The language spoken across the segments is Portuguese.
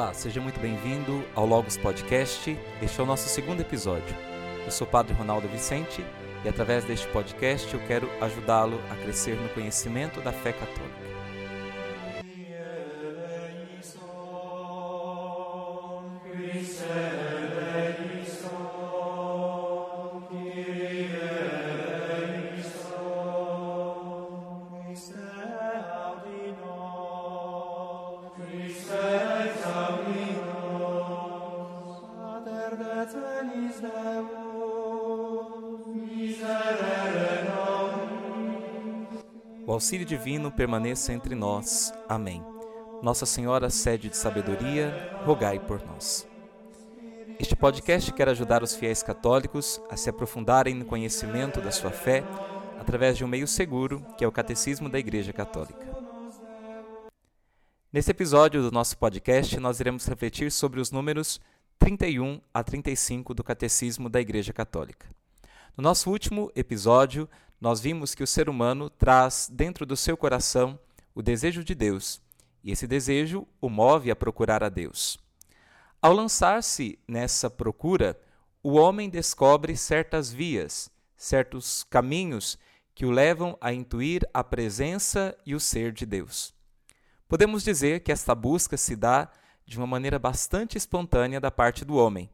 Olá, seja muito bem-vindo ao Logos Podcast. Este é o nosso segundo episódio. Eu sou o Padre Ronaldo Vicente e através deste podcast eu quero ajudá-lo a crescer no conhecimento da fé católica. Auxílio divino permaneça entre nós. Amém. Nossa Senhora, sede de sabedoria, rogai por nós. Este podcast quer ajudar os fiéis católicos a se aprofundarem no conhecimento da sua fé através de um meio seguro, que é o Catecismo da Igreja Católica. Nesse episódio do nosso podcast, nós iremos refletir sobre os números 31 a 35 do Catecismo da Igreja Católica. No nosso último episódio, nós vimos que o ser humano traz dentro do seu coração o desejo de Deus, e esse desejo o move a procurar a Deus. Ao lançar-se nessa procura, o homem descobre certas vias, certos caminhos que o levam a intuir a presença e o ser de Deus. Podemos dizer que esta busca se dá de uma maneira bastante espontânea da parte do homem.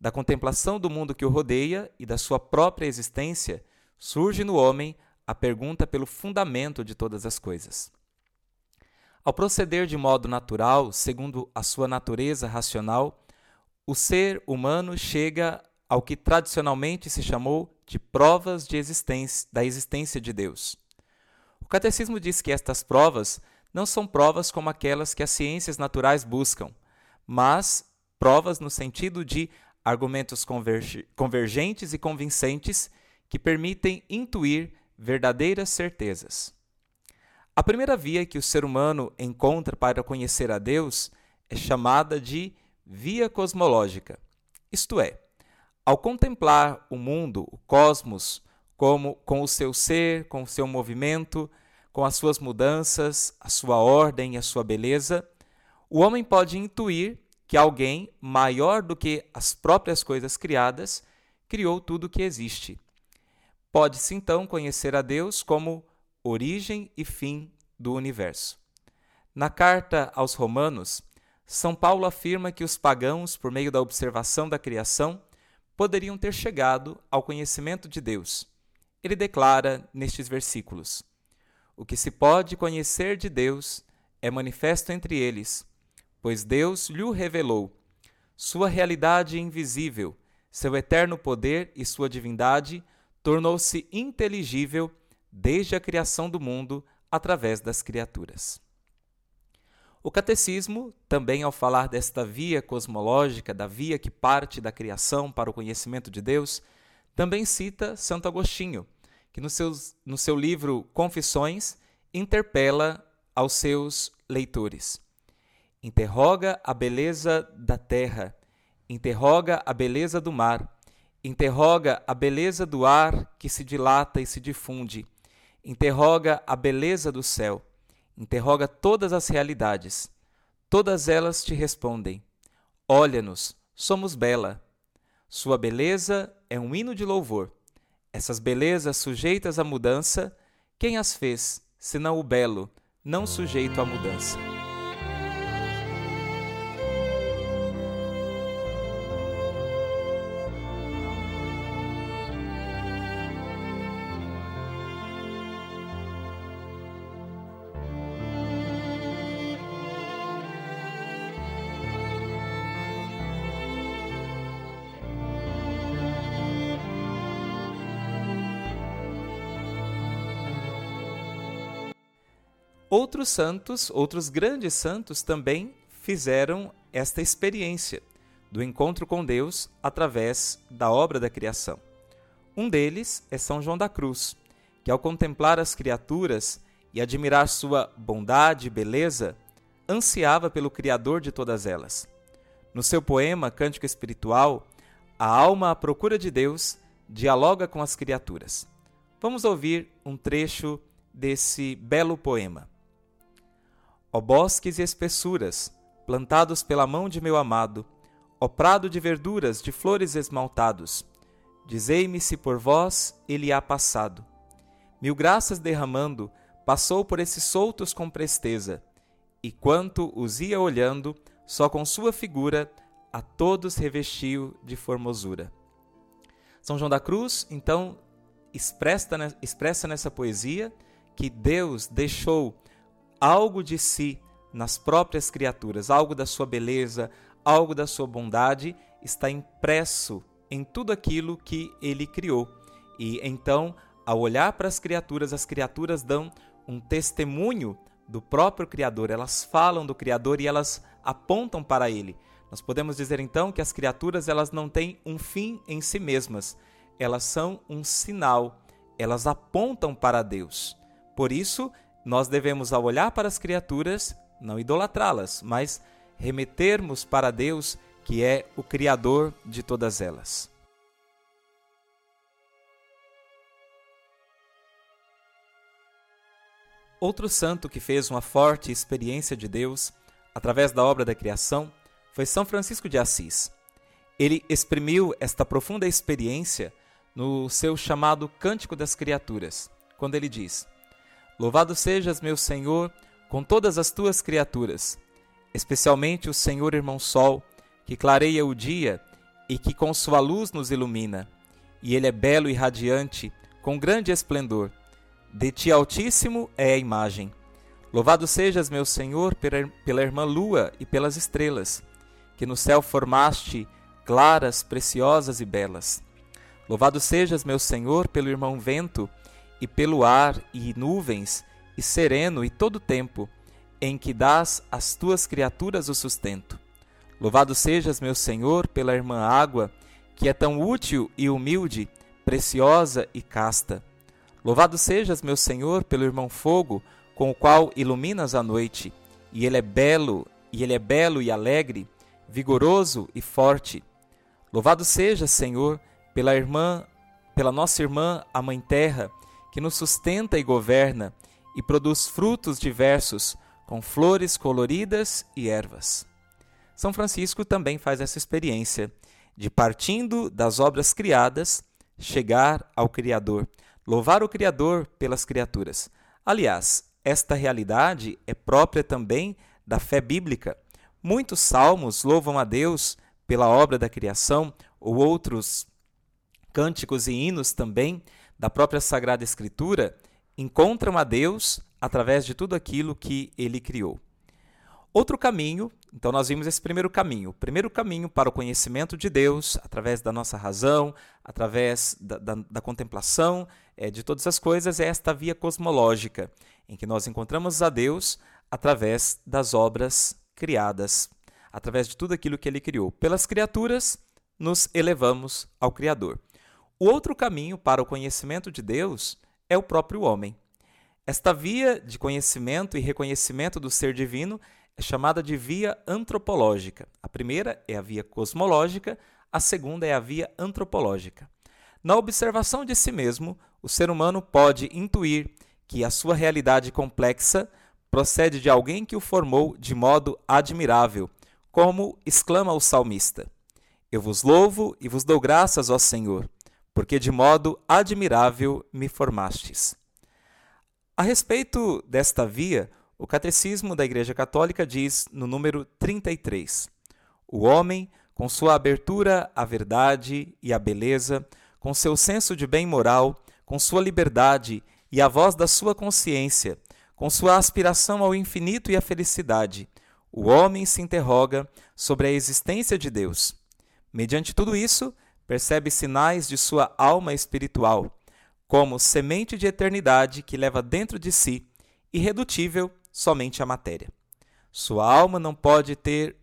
Da contemplação do mundo que o rodeia e da sua própria existência, surge no homem a pergunta pelo fundamento de todas as coisas. Ao proceder de modo natural, segundo a sua natureza racional, o ser humano chega ao que tradicionalmente se chamou de provas de existência, da existência de Deus. O catecismo diz que estas provas não são provas como aquelas que as ciências naturais buscam, mas provas no sentido de argumentos convergentes e convincentes que permitem intuir verdadeiras certezas. A primeira via que o ser humano encontra para conhecer a Deus é chamada de via cosmológica. Isto é, ao contemplar o mundo, o cosmos, como com o seu ser, com o seu movimento, com as suas mudanças, a sua ordem e a sua beleza, o homem pode intuir que alguém maior do que as próprias coisas criadas criou tudo o que existe. Pode-se então conhecer a Deus como origem e fim do universo. Na carta aos Romanos, São Paulo afirma que os pagãos, por meio da observação da criação, poderiam ter chegado ao conhecimento de Deus. Ele declara nestes versículos: O que se pode conhecer de Deus é manifesto entre eles, pois Deus lhe revelou. Sua realidade invisível, seu eterno poder e sua divindade tornou-se inteligível desde a criação do mundo através das criaturas. O catecismo, também ao falar desta via cosmológica, da via que parte da criação para o conhecimento de Deus, também cita Santo Agostinho, que no, seus, no seu livro Confissões interpela aos seus leitores. Interroga a beleza da terra, interroga a beleza do mar, interroga a beleza do ar que se dilata e se difunde, interroga a beleza do céu, interroga todas as realidades. Todas elas te respondem: Olha-nos, somos bela. Sua beleza é um hino de louvor. Essas belezas sujeitas à mudança, quem as fez, senão o belo, não sujeito à mudança? Outros santos, outros grandes santos também fizeram esta experiência do encontro com Deus através da obra da criação. Um deles é São João da Cruz, que ao contemplar as criaturas e admirar sua bondade e beleza, ansiava pelo Criador de todas elas. No seu poema Cântico Espiritual, a alma à procura de Deus dialoga com as criaturas. Vamos ouvir um trecho desse belo poema. Ó bosques e espessuras, plantados pela mão de meu amado, ó prado de verduras, de flores esmaltados. Dizei-me se por vós ele há passado. Mil graças derramando, passou por esses soltos com presteza, e quanto os ia olhando, só com sua figura a todos revestiu de formosura. São João da Cruz, então, expressa, expressa nessa poesia que Deus deixou algo de si nas próprias criaturas, algo da sua beleza, algo da sua bondade está impresso em tudo aquilo que ele criou. E então, ao olhar para as criaturas, as criaturas dão um testemunho do próprio Criador, elas falam do Criador e elas apontam para ele. Nós podemos dizer então que as criaturas elas não têm um fim em si mesmas, elas são um sinal, elas apontam para Deus. Por isso, nós devemos, ao olhar para as criaturas, não idolatrá-las, mas remetermos para Deus, que é o Criador de todas elas. Outro santo que fez uma forte experiência de Deus através da obra da criação foi São Francisco de Assis. Ele exprimiu esta profunda experiência no seu chamado Cântico das Criaturas, quando ele diz: Louvado sejas, meu Senhor, com todas as tuas criaturas, especialmente o Senhor Irmão Sol, que clareia o dia e que com sua luz nos ilumina. E ele é belo e radiante, com grande esplendor. De ti Altíssimo é a imagem. Louvado sejas, meu Senhor, pela irmã lua e pelas estrelas, que no céu formaste, claras, preciosas e belas. Louvado sejas, meu Senhor, pelo irmão vento, e pelo ar e nuvens, e sereno e todo tempo, em que dás às tuas criaturas o sustento. Louvado sejas, meu Senhor, pela irmã água, que é tão útil e humilde, preciosa e casta. Louvado sejas, meu Senhor, pelo irmão fogo, com o qual iluminas a noite, e ele é belo, e ele é belo e alegre, vigoroso e forte. Louvado seja, Senhor, pela irmã, pela nossa irmã, a Mãe Terra, que nos sustenta e governa e produz frutos diversos, com flores coloridas e ervas. São Francisco também faz essa experiência de partindo das obras criadas, chegar ao Criador, louvar o Criador pelas criaturas. Aliás, esta realidade é própria também da fé bíblica. Muitos salmos louvam a Deus pela obra da criação, ou outros cânticos e hinos também da própria Sagrada Escritura encontram a Deus através de tudo aquilo que ele criou. Outro caminho, então nós vimos esse primeiro caminho. O primeiro caminho para o conhecimento de Deus, através da nossa razão, através da, da, da contemplação é, de todas as coisas, é esta via cosmológica, em que nós encontramos a Deus através das obras criadas, através de tudo aquilo que ele criou. Pelas criaturas, nos elevamos ao Criador. O outro caminho para o conhecimento de Deus é o próprio homem. Esta via de conhecimento e reconhecimento do ser divino é chamada de via antropológica. A primeira é a via cosmológica, a segunda é a via antropológica. Na observação de si mesmo, o ser humano pode intuir que a sua realidade complexa procede de alguém que o formou de modo admirável, como exclama o salmista: Eu vos louvo e vos dou graças, ó Senhor, porque de modo admirável me formastes. A respeito desta via, o Catecismo da Igreja Católica diz no número 33: O homem, com sua abertura à verdade e à beleza, com seu senso de bem moral, com sua liberdade e a voz da sua consciência, com sua aspiração ao infinito e à felicidade, o homem se interroga sobre a existência de Deus. Mediante tudo isso, percebe sinais de sua alma espiritual, como semente de eternidade que leva dentro de si, irredutível somente à matéria. Sua alma não pode ter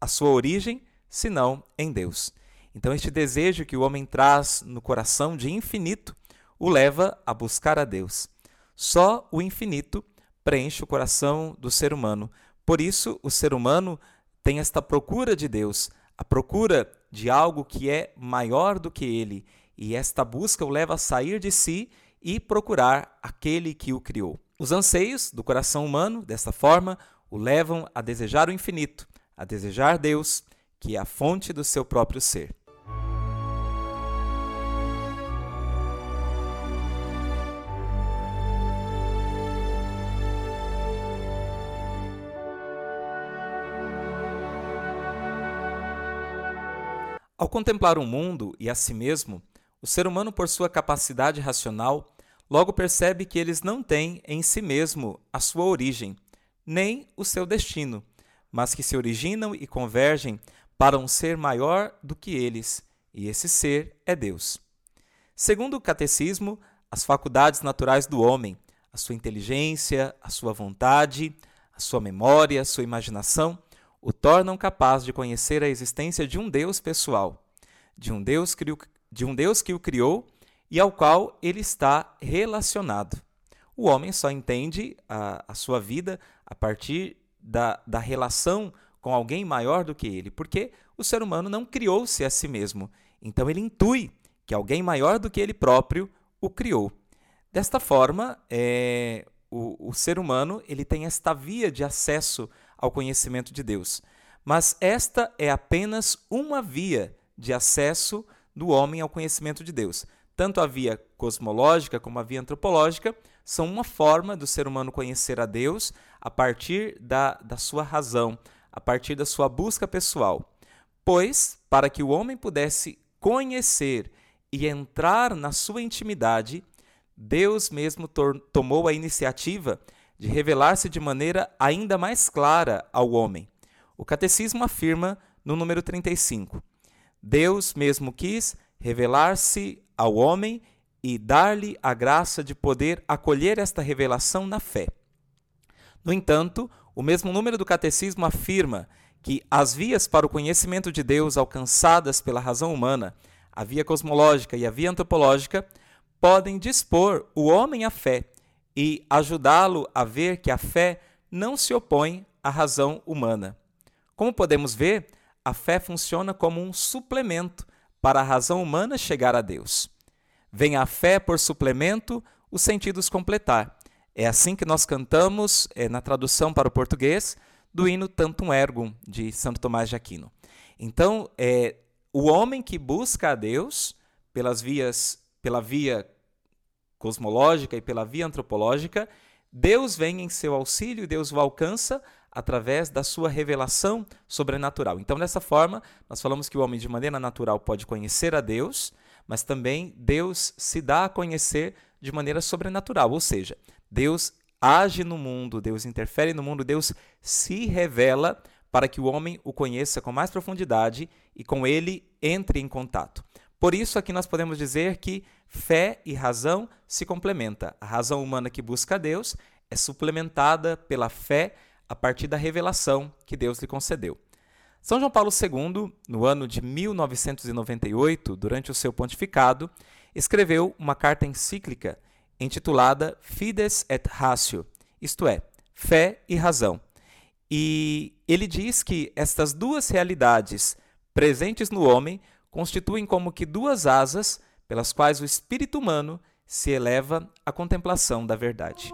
a sua origem senão em Deus. Então, este desejo que o homem traz no coração de infinito o leva a buscar a Deus. Só o infinito preenche o coração do ser humano. Por isso, o ser humano tem esta procura de Deus, a procura de algo que é maior do que ele, e esta busca o leva a sair de si e procurar aquele que o criou. Os anseios do coração humano, desta forma, o levam a desejar o infinito, a desejar Deus, que é a fonte do seu próprio ser. Ao contemplar o mundo e a si mesmo, o ser humano, por sua capacidade racional, logo percebe que eles não têm em si mesmo a sua origem, nem o seu destino, mas que se originam e convergem para um ser maior do que eles, e esse ser é Deus. Segundo o catecismo, as faculdades naturais do homem, a sua inteligência, a sua vontade, a sua memória, a sua imaginação, o tornam capaz de conhecer a existência de um Deus pessoal, de um Deus de um Deus que o criou e ao qual ele está relacionado. O homem só entende a, a sua vida a partir da, da relação com alguém maior do que ele, porque o ser humano não criou-se a si mesmo. Então ele intui que alguém maior do que ele próprio o criou. Desta forma, é, o, o ser humano ele tem esta via de acesso ao conhecimento de Deus. Mas esta é apenas uma via de acesso do homem ao conhecimento de Deus. Tanto a via cosmológica como a via antropológica são uma forma do ser humano conhecer a Deus a partir da, da sua razão, a partir da sua busca pessoal. Pois, para que o homem pudesse conhecer e entrar na sua intimidade, Deus mesmo tomou a iniciativa de revelar-se de maneira ainda mais clara ao homem. O catecismo afirma no número 35: Deus mesmo quis revelar-se ao homem e dar-lhe a graça de poder acolher esta revelação na fé. No entanto, o mesmo número do catecismo afirma que as vias para o conhecimento de Deus alcançadas pela razão humana, a via cosmológica e a via antropológica, podem dispor o homem à fé e ajudá-lo a ver que a fé não se opõe à razão humana. Como podemos ver, a fé funciona como um suplemento para a razão humana chegar a Deus. Vem a fé por suplemento, os sentidos completar. É assim que nós cantamos é, na tradução para o português do hino Tantum Ergum, de Santo Tomás de Aquino. Então, é, o homem que busca a Deus pelas vias, pela via cosmológica e pela via antropológica, Deus vem em seu auxílio Deus o alcança através da sua revelação sobrenatural. Então, dessa forma, nós falamos que o homem, de maneira natural, pode conhecer a Deus, mas também Deus se dá a conhecer de maneira sobrenatural, ou seja, Deus age no mundo, Deus interfere no mundo, Deus se revela para que o homem o conheça com mais profundidade e com ele entre em contato. Por isso, aqui nós podemos dizer que fé e razão se complementam. A razão humana que busca Deus é suplementada pela fé a partir da revelação que Deus lhe concedeu. São João Paulo II, no ano de 1998, durante o seu pontificado, escreveu uma carta encíclica intitulada Fides et Ratio, isto é, fé e razão. E ele diz que estas duas realidades presentes no homem constituem como que duas asas pelas quais o espírito humano se eleva à contemplação da verdade.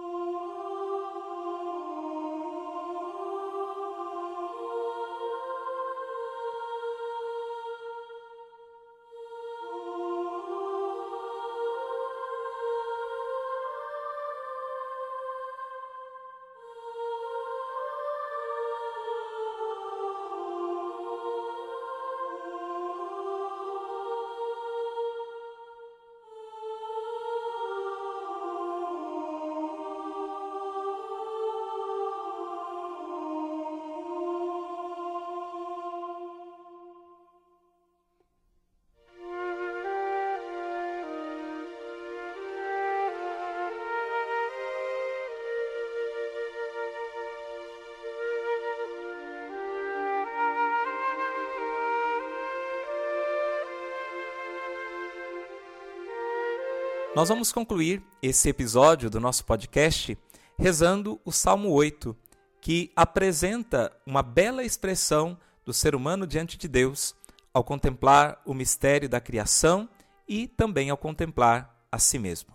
Nós vamos concluir esse episódio do nosso podcast rezando o Salmo 8, que apresenta uma bela expressão do ser humano diante de Deus ao contemplar o mistério da criação e também ao contemplar a si mesmo.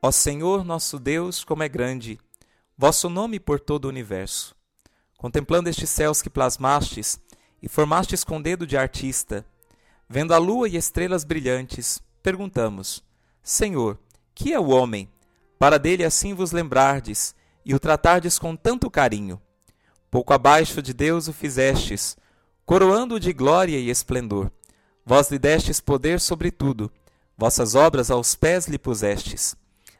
Ó Senhor nosso Deus, como é grande, vosso nome por todo o universo. Contemplando estes céus que plasmastes e formastes com dedo de artista, vendo a lua e estrelas brilhantes, perguntamos: Senhor, que é o homem, para dele assim vos lembrardes e o tratardes com tanto carinho? Pouco abaixo de Deus o fizestes, coroando-o de glória e esplendor. Vós lhe destes poder sobre tudo, vossas obras aos pés lhe pusestes.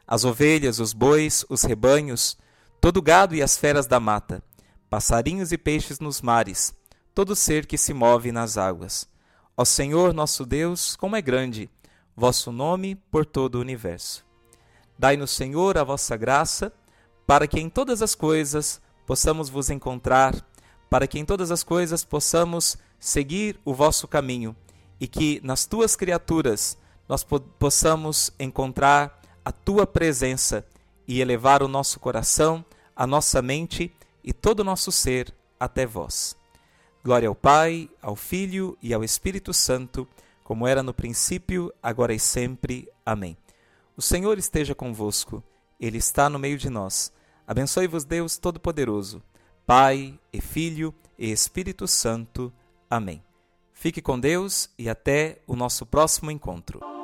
As ovelhas, os bois, os rebanhos, todo gado e as feras da mata, passarinhos e peixes nos mares, todo ser que se move nas águas. Ó Senhor nosso Deus, como é grande vosso nome por todo o universo. Dai-nos, Senhor, a vossa graça, para que em todas as coisas possamos vos encontrar, para que em todas as coisas possamos seguir o vosso caminho e que nas tuas criaturas nós possamos encontrar a tua presença e elevar o nosso coração, a nossa mente e todo o nosso ser até vós. Glória ao Pai, ao Filho e ao Espírito Santo, como era no princípio, agora e sempre. Amém. O Senhor esteja convosco, Ele está no meio de nós. Abençoe-vos, Deus Todo-Poderoso, Pai e Filho e Espírito Santo. Amém. Fique com Deus e até o nosso próximo encontro.